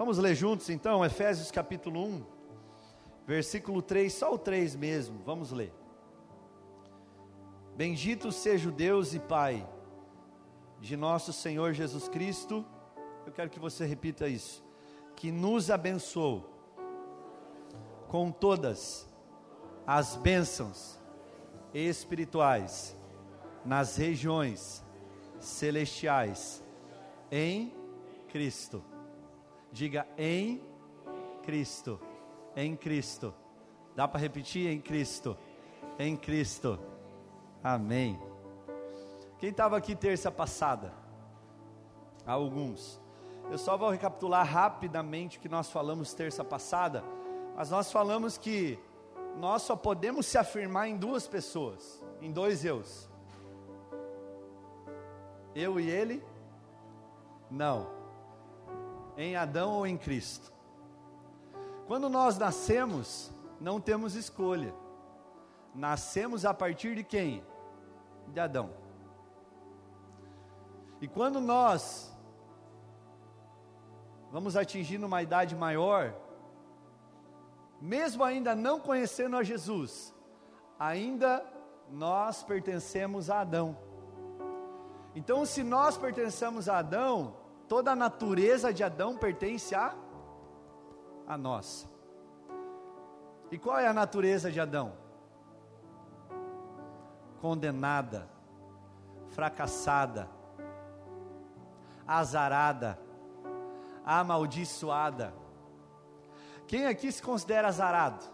Vamos ler juntos então, Efésios capítulo 1, versículo 3, só o 3 mesmo, vamos ler. Bendito seja o Deus e Pai de nosso Senhor Jesus Cristo, eu quero que você repita isso, que nos abençoou com todas as bênçãos espirituais nas regiões celestiais em Cristo. Diga em Cristo. Em Cristo. Dá para repetir? Em Cristo. Em Cristo. Amém. Quem estava aqui terça passada? Alguns. Eu só vou recapitular rapidamente o que nós falamos terça passada. Mas nós falamos que nós só podemos se afirmar em duas pessoas, em dois eus. Eu e ele? Não em Adão ou em Cristo. Quando nós nascemos, não temos escolha. Nascemos a partir de quem? De Adão. E quando nós vamos atingindo uma idade maior, mesmo ainda não conhecendo a Jesus, ainda nós pertencemos a Adão. Então, se nós pertencemos a Adão, toda a natureza de Adão pertence a, a nós. E qual é a natureza de Adão? Condenada, fracassada, azarada, amaldiçoada. Quem aqui se considera azarado?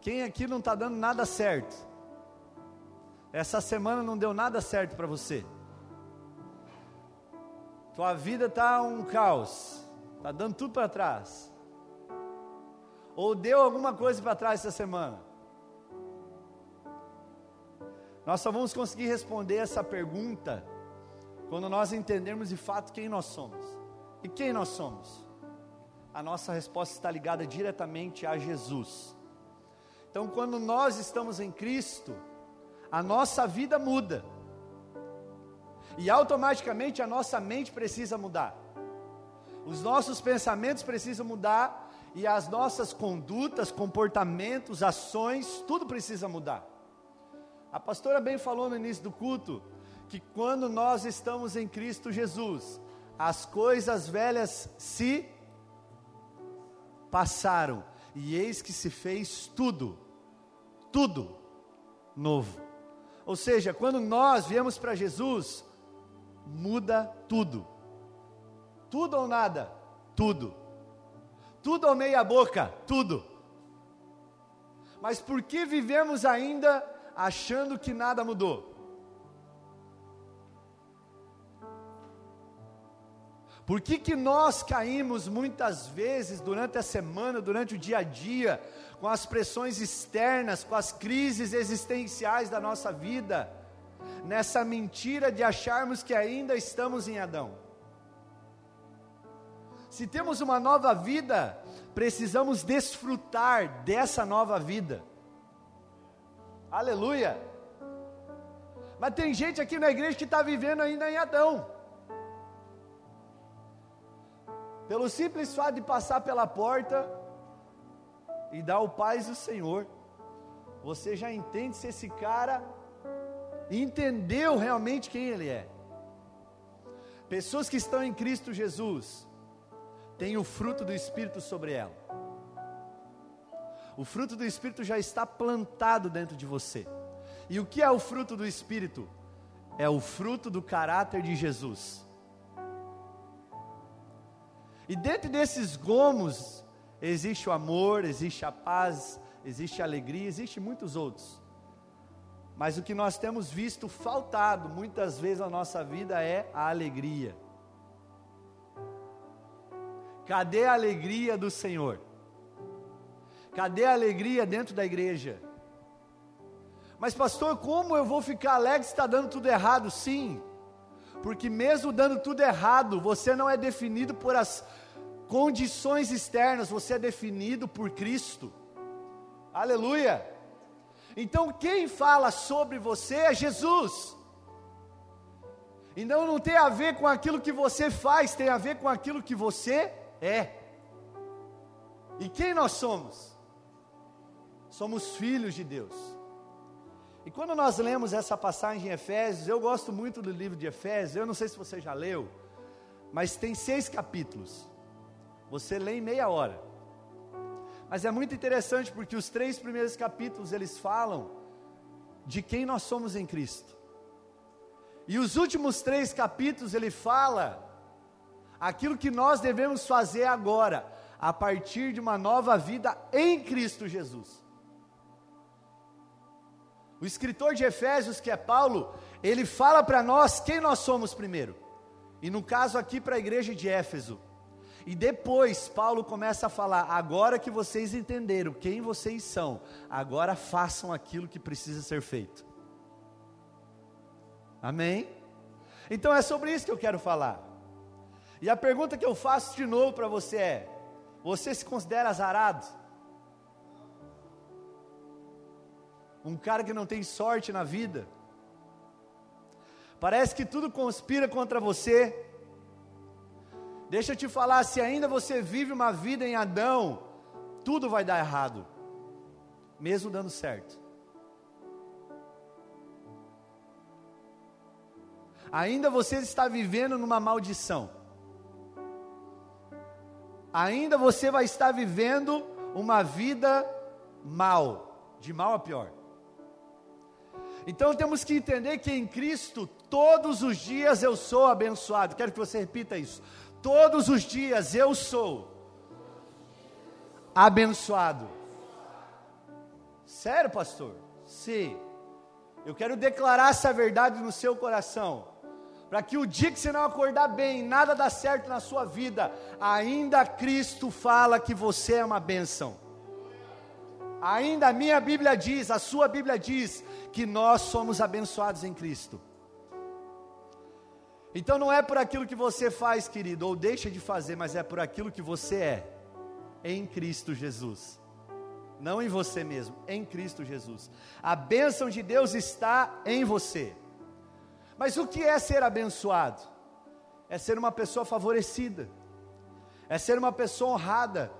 Quem aqui não está dando nada certo? Essa semana não deu nada certo para você. Tua vida está um caos, está dando tudo para trás. Ou deu alguma coisa para trás essa semana? Nós só vamos conseguir responder essa pergunta quando nós entendermos de fato quem nós somos. E quem nós somos? A nossa resposta está ligada diretamente a Jesus. Então, quando nós estamos em Cristo, a nossa vida muda e automaticamente a nossa mente precisa mudar, os nossos pensamentos precisam mudar, e as nossas condutas, comportamentos, ações, tudo precisa mudar. A pastora bem falou no início do culto que quando nós estamos em Cristo Jesus, as coisas velhas se passaram, e eis que se fez tudo, tudo novo. Ou seja, quando nós viemos para Jesus, muda tudo. Tudo ou nada? Tudo. Tudo ou meia boca? Tudo. Mas por que vivemos ainda achando que nada mudou? Por que, que nós caímos muitas vezes durante a semana, durante o dia a dia, com as pressões externas, com as crises existenciais da nossa vida? Nessa mentira de acharmos que ainda estamos em Adão. Se temos uma nova vida, precisamos desfrutar dessa nova vida. Aleluia! Mas tem gente aqui na igreja que está vivendo ainda em Adão. Pelo simples fato de passar pela porta e dar o paz do Senhor, você já entende se esse cara entendeu realmente quem Ele é. Pessoas que estão em Cristo Jesus têm o fruto do Espírito sobre ela. O fruto do Espírito já está plantado dentro de você. E o que é o fruto do Espírito? É o fruto do caráter de Jesus. E dentro desses gomos existe o amor, existe a paz, existe a alegria, existe muitos outros. Mas o que nós temos visto faltado muitas vezes na nossa vida é a alegria. Cadê a alegria do Senhor? Cadê a alegria dentro da igreja? Mas, pastor, como eu vou ficar alegre se está dando tudo errado? Sim, porque mesmo dando tudo errado, você não é definido por as condições externas, você é definido por Cristo. Aleluia! Então quem fala sobre você é Jesus. Então não tem a ver com aquilo que você faz, tem a ver com aquilo que você é. E quem nós somos? Somos filhos de Deus. E quando nós lemos essa passagem em Efésios, eu gosto muito do livro de Efésios, eu não sei se você já leu, mas tem seis capítulos. Você lê em meia hora. Mas é muito interessante porque os três primeiros capítulos eles falam de quem nós somos em Cristo. E os últimos três capítulos ele fala aquilo que nós devemos fazer agora, a partir de uma nova vida em Cristo Jesus. O escritor de Efésios, que é Paulo, ele fala para nós quem nós somos primeiro. E no caso aqui para a igreja de Éfeso. E depois Paulo começa a falar: agora que vocês entenderam quem vocês são, agora façam aquilo que precisa ser feito. Amém? Então é sobre isso que eu quero falar. E a pergunta que eu faço de novo para você é: você se considera azarado? Um cara que não tem sorte na vida? Parece que tudo conspira contra você. Deixa eu te falar, se ainda você vive uma vida em Adão, tudo vai dar errado, mesmo dando certo. ainda você está vivendo numa maldição, ainda você vai estar vivendo uma vida mal, de mal a pior. Então temos que entender que em Cristo, todos os dias eu sou abençoado. Quero que você repita isso. Todos os dias eu sou abençoado. Sério, pastor? Sim. Eu quero declarar essa verdade no seu coração para que o dia que você não acordar bem, nada dá certo na sua vida, ainda Cristo fala que você é uma bênção. Ainda a minha Bíblia diz, a sua Bíblia diz, que nós somos abençoados em Cristo. Então não é por aquilo que você faz, querido, ou deixa de fazer, mas é por aquilo que você é, em Cristo Jesus. Não em você mesmo, em Cristo Jesus. A bênção de Deus está em você. Mas o que é ser abençoado? É ser uma pessoa favorecida, é ser uma pessoa honrada.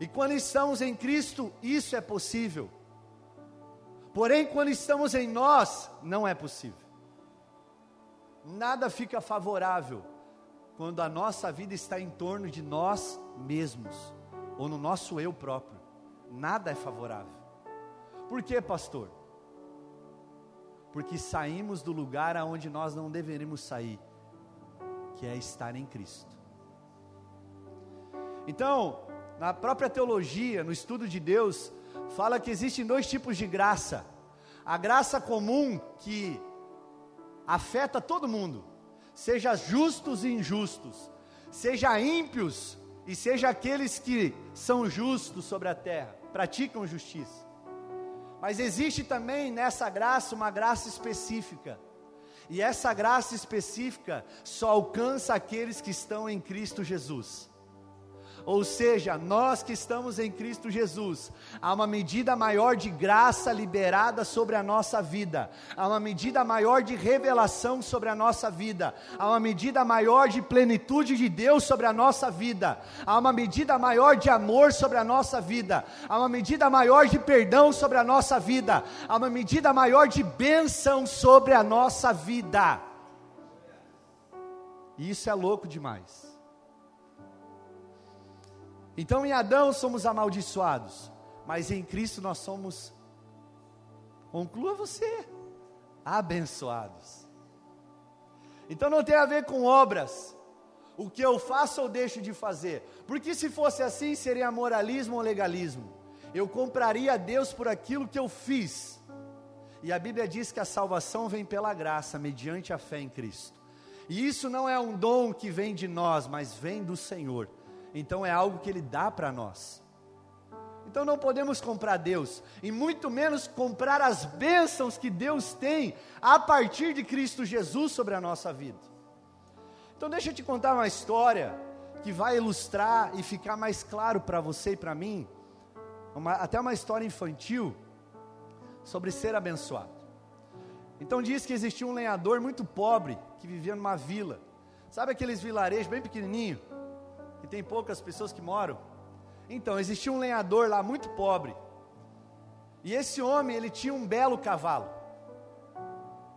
E quando estamos em Cristo, isso é possível. Porém, quando estamos em nós, não é possível. Nada fica favorável quando a nossa vida está em torno de nós mesmos, ou no nosso eu próprio. Nada é favorável. Por quê, pastor? porque saímos do lugar aonde nós não deveríamos sair, que é estar em Cristo. Então, na própria teologia, no estudo de Deus, fala que existem dois tipos de graça: a graça comum que afeta todo mundo, seja justos e injustos, seja ímpios e seja aqueles que são justos sobre a terra, praticam justiça. Mas existe também nessa graça uma graça específica. E essa graça específica só alcança aqueles que estão em Cristo Jesus. Ou seja, nós que estamos em Cristo Jesus, há uma medida maior de graça liberada sobre a nossa vida, há uma medida maior de revelação sobre a nossa vida, há uma medida maior de plenitude de Deus sobre a nossa vida, há uma medida maior de amor sobre a nossa vida, há uma medida maior de perdão sobre a nossa vida, há uma medida maior de bênção sobre a nossa vida. E isso é louco demais. Então em Adão somos amaldiçoados, mas em Cristo nós somos, conclua você, abençoados. Então não tem a ver com obras, o que eu faço ou deixo de fazer, porque se fosse assim seria moralismo ou legalismo. Eu compraria a Deus por aquilo que eu fiz. E a Bíblia diz que a salvação vem pela graça, mediante a fé em Cristo. E isso não é um dom que vem de nós, mas vem do Senhor então é algo que Ele dá para nós. Então não podemos comprar Deus, e muito menos comprar as bênçãos que Deus tem a partir de Cristo Jesus sobre a nossa vida. Então deixa eu te contar uma história que vai ilustrar e ficar mais claro para você e para mim, uma, até uma história infantil sobre ser abençoado. Então diz que existia um lenhador muito pobre que vivia numa vila. Sabe aqueles vilarejos bem pequenininho, que tem poucas pessoas que moram? Então, existia um lenhador lá muito pobre. E esse homem, ele tinha um belo cavalo.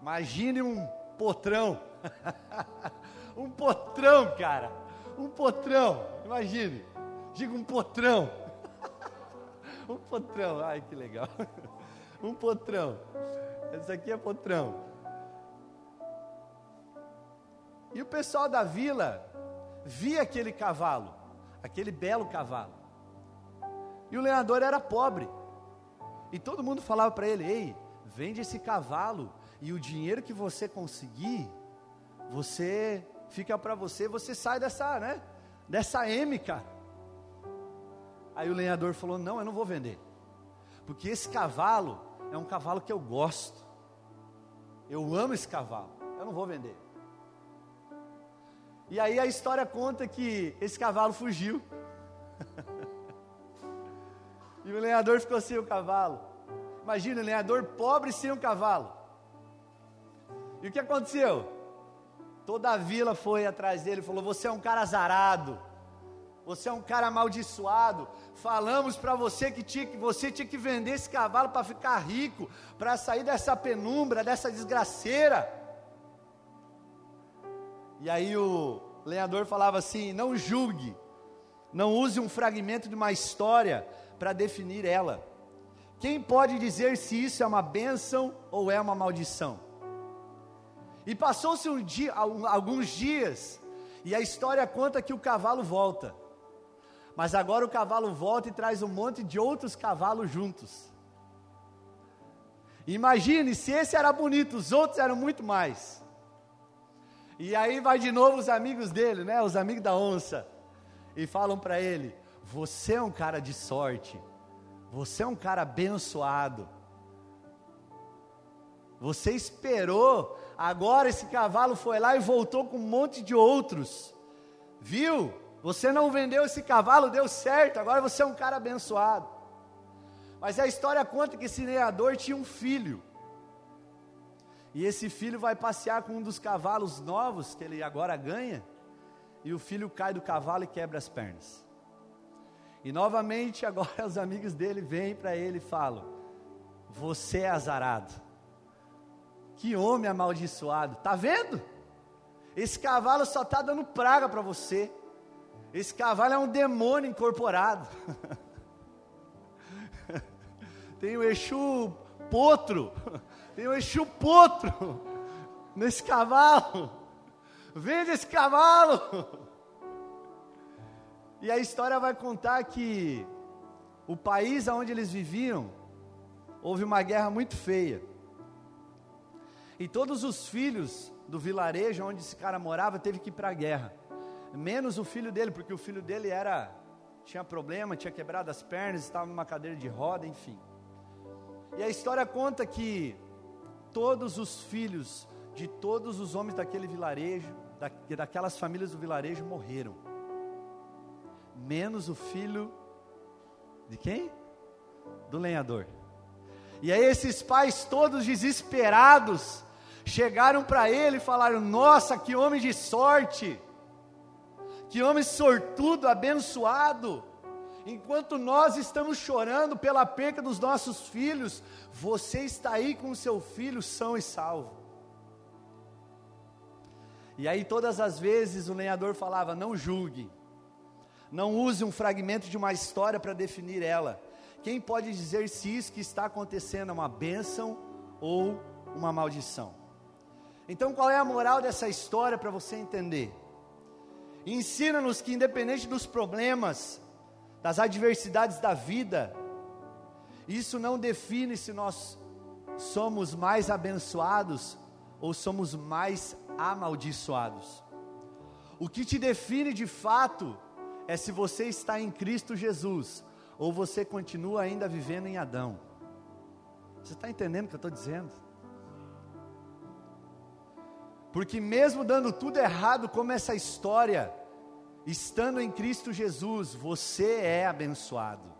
Imagine um potrão. um potrão, cara. Um potrão. Imagine. Diga um potrão. um potrão. Ai, que legal. um potrão. Esse aqui é potrão. E o pessoal da vila via aquele cavalo, aquele belo cavalo. E o lenhador era pobre. E todo mundo falava para ele: "Ei, vende esse cavalo e o dinheiro que você conseguir, você fica para você, você sai dessa, né? Dessa M. Aí o lenhador falou: Não, eu não vou vender, porque esse cavalo é um cavalo que eu gosto, eu amo esse cavalo, eu não vou vender. E aí a história conta que esse cavalo fugiu. e o lenhador ficou sem o cavalo. Imagina, o lenhador pobre sem um cavalo. E o que aconteceu? Toda a vila foi atrás dele e falou: Você é um cara azarado. Você é um cara amaldiçoado. Falamos para você que, tinha, que você tinha que vender esse cavalo para ficar rico, para sair dessa penumbra, dessa desgraceira. E aí o lenhador falava assim: não julgue, não use um fragmento de uma história para definir ela. Quem pode dizer se isso é uma bênção ou é uma maldição? E passou-se um dia, alguns dias, e a história conta que o cavalo volta. Mas agora o cavalo volta e traz um monte de outros cavalos juntos. Imagine se esse era bonito, os outros eram muito mais. E aí vai de novo os amigos dele, né? Os amigos da onça. E falam para ele: Você é um cara de sorte. Você é um cara abençoado. Você esperou, agora esse cavalo foi lá e voltou com um monte de outros. Viu? Você não vendeu esse cavalo, deu certo, agora você é um cara abençoado. Mas a história conta que esse lenhador tinha um filho. E esse filho vai passear com um dos cavalos novos que ele agora ganha. E o filho cai do cavalo e quebra as pernas. E novamente agora os amigos dele vêm para ele e falam: Você é azarado. Que homem amaldiçoado. Tá vendo? Esse cavalo só está dando praga para você. Esse cavalo é um demônio incorporado. Tem o Exu potro. Tem o Exu potro nesse cavalo. Vende esse cavalo. E a história vai contar que o país onde eles viviam houve uma guerra muito feia. E todos os filhos do vilarejo onde esse cara morava teve que ir para a guerra menos o filho dele, porque o filho dele era tinha problema, tinha quebrado as pernas, estava numa cadeira de roda, enfim. E a história conta que todos os filhos de todos os homens daquele vilarejo, da, daquelas famílias do vilarejo morreram. Menos o filho de quem? Do lenhador. E aí esses pais todos desesperados chegaram para ele e falaram: "Nossa, que homem de sorte!" Que homem sortudo, abençoado. Enquanto nós estamos chorando pela perca dos nossos filhos, você está aí com seu filho são e salvo. E aí todas as vezes o lenhador falava: não julgue, não use um fragmento de uma história para definir ela. Quem pode dizer se isso que está acontecendo é uma bênção ou uma maldição? Então qual é a moral dessa história para você entender? Ensina-nos que, independente dos problemas, das adversidades da vida, isso não define se nós somos mais abençoados ou somos mais amaldiçoados. O que te define de fato é se você está em Cristo Jesus ou você continua ainda vivendo em Adão. Você está entendendo o que eu estou dizendo? Porque mesmo dando tudo errado, como essa história, estando em Cristo Jesus, você é abençoado.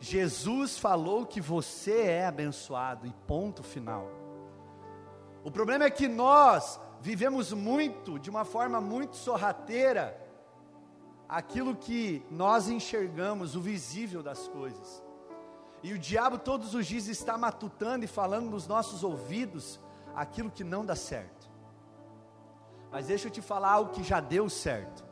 Jesus falou que você é abençoado, e ponto final. O problema é que nós vivemos muito, de uma forma muito sorrateira, aquilo que nós enxergamos, o visível das coisas. E o diabo todos os dias está matutando e falando nos nossos ouvidos aquilo que não dá certo. Mas deixa eu te falar algo que já deu certo.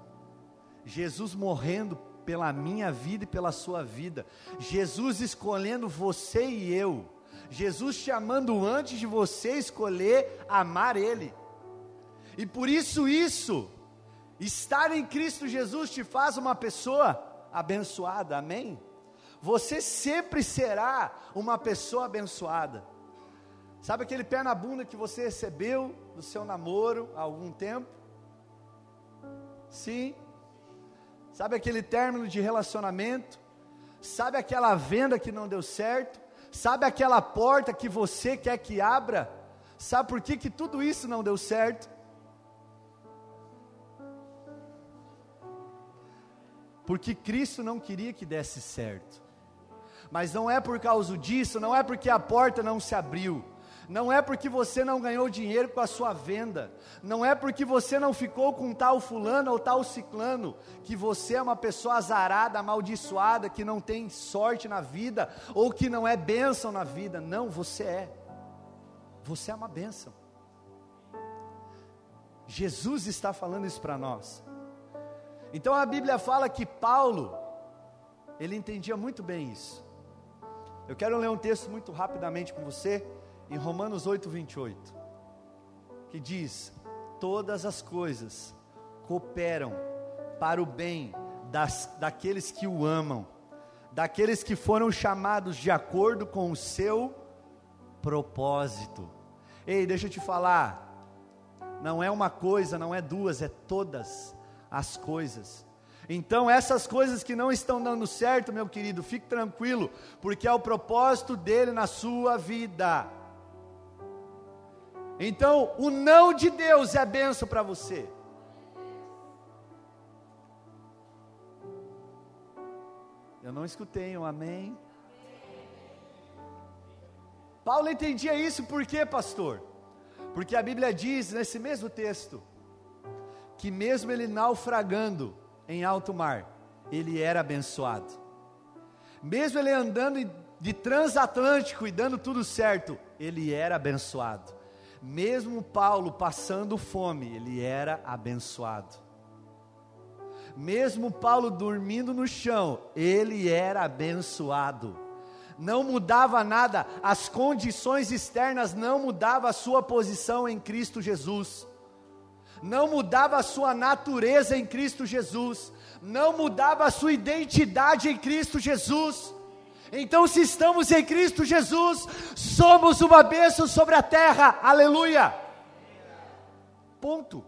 Jesus morrendo pela minha vida e pela sua vida. Jesus escolhendo você e eu. Jesus te amando antes de você escolher amar Ele. E por isso, isso, estar em Cristo Jesus te faz uma pessoa abençoada, amém? Você sempre será uma pessoa abençoada. Sabe aquele pé na bunda que você recebeu do seu namoro há algum tempo? Sim. Sabe aquele término de relacionamento? Sabe aquela venda que não deu certo? Sabe aquela porta que você quer que abra? Sabe por que, que tudo isso não deu certo? Porque Cristo não queria que desse certo. Mas não é por causa disso, não é porque a porta não se abriu, não é porque você não ganhou dinheiro com a sua venda, não é porque você não ficou com tal fulano ou tal ciclano, que você é uma pessoa azarada, amaldiçoada, que não tem sorte na vida, ou que não é bênção na vida. Não, você é. Você é uma bênção. Jesus está falando isso para nós. Então a Bíblia fala que Paulo, ele entendia muito bem isso. Eu quero ler um texto muito rapidamente com você, em Romanos 8, 28, que diz: Todas as coisas cooperam para o bem das, daqueles que o amam, daqueles que foram chamados de acordo com o seu propósito. Ei, deixa eu te falar, não é uma coisa, não é duas, é todas as coisas. Então, essas coisas que não estão dando certo, meu querido, fique tranquilo, porque é o propósito dele na sua vida. Então, o não de Deus é benção para você. Eu não escutei um amém. Paulo entendia isso por quê, pastor? Porque a Bíblia diz nesse mesmo texto que mesmo ele naufragando em alto mar, ele era abençoado. Mesmo ele andando de transatlântico e dando tudo certo, ele era abençoado. Mesmo Paulo passando fome, ele era abençoado. Mesmo Paulo dormindo no chão, ele era abençoado. Não mudava nada, as condições externas não mudavam a sua posição em Cristo Jesus. Não mudava a sua natureza em Cristo Jesus, não mudava a sua identidade em Cristo Jesus então, se estamos em Cristo Jesus, somos uma bênção sobre a terra, aleluia. Ponto.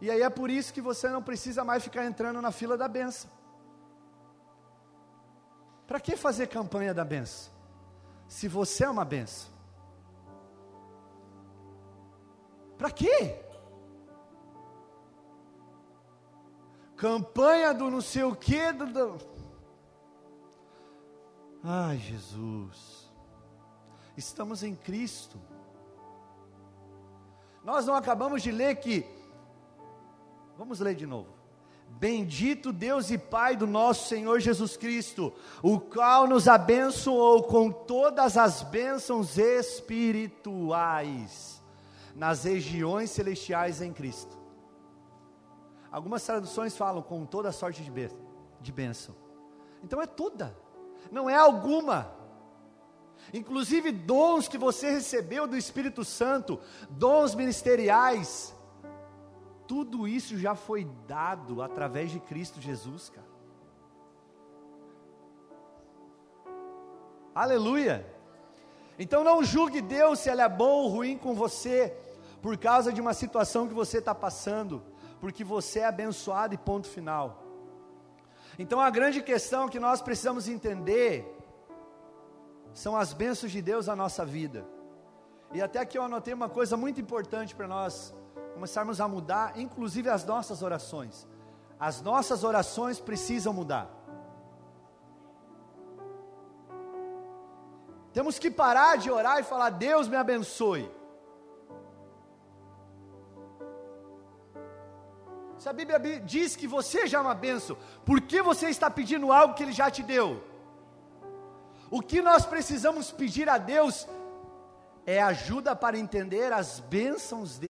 E aí é por isso que você não precisa mais ficar entrando na fila da benção. Para que fazer campanha da benção? Se você é uma benção. Para quê? Campanha do não sei o que, do, do, Ai, Jesus, estamos em Cristo. Nós não acabamos de ler que, vamos ler de novo. Bendito Deus e Pai do nosso Senhor Jesus Cristo, o qual nos abençoou com todas as bênçãos espirituais nas regiões celestiais em Cristo. Algumas traduções falam com toda sorte de bênção. Então é toda não é alguma. Inclusive dons que você recebeu do Espírito Santo, dons ministeriais, tudo isso já foi dado através de Cristo Jesus, cara. Aleluia. Então não julgue Deus se Ele é bom ou ruim com você, por causa de uma situação que você está passando, porque você é abençoado e ponto final. Então a grande questão que nós precisamos entender são as bênçãos de Deus na nossa vida. E até aqui eu anotei uma coisa muito importante para nós começarmos a mudar, inclusive as nossas orações. As nossas orações precisam mudar. Temos que parar de orar e falar: Deus me abençoe. Se a Bíblia diz que você já é uma benção, por que você está pedindo algo que Ele já te deu? O que nós precisamos pedir a Deus é ajuda para entender as bênçãos dele.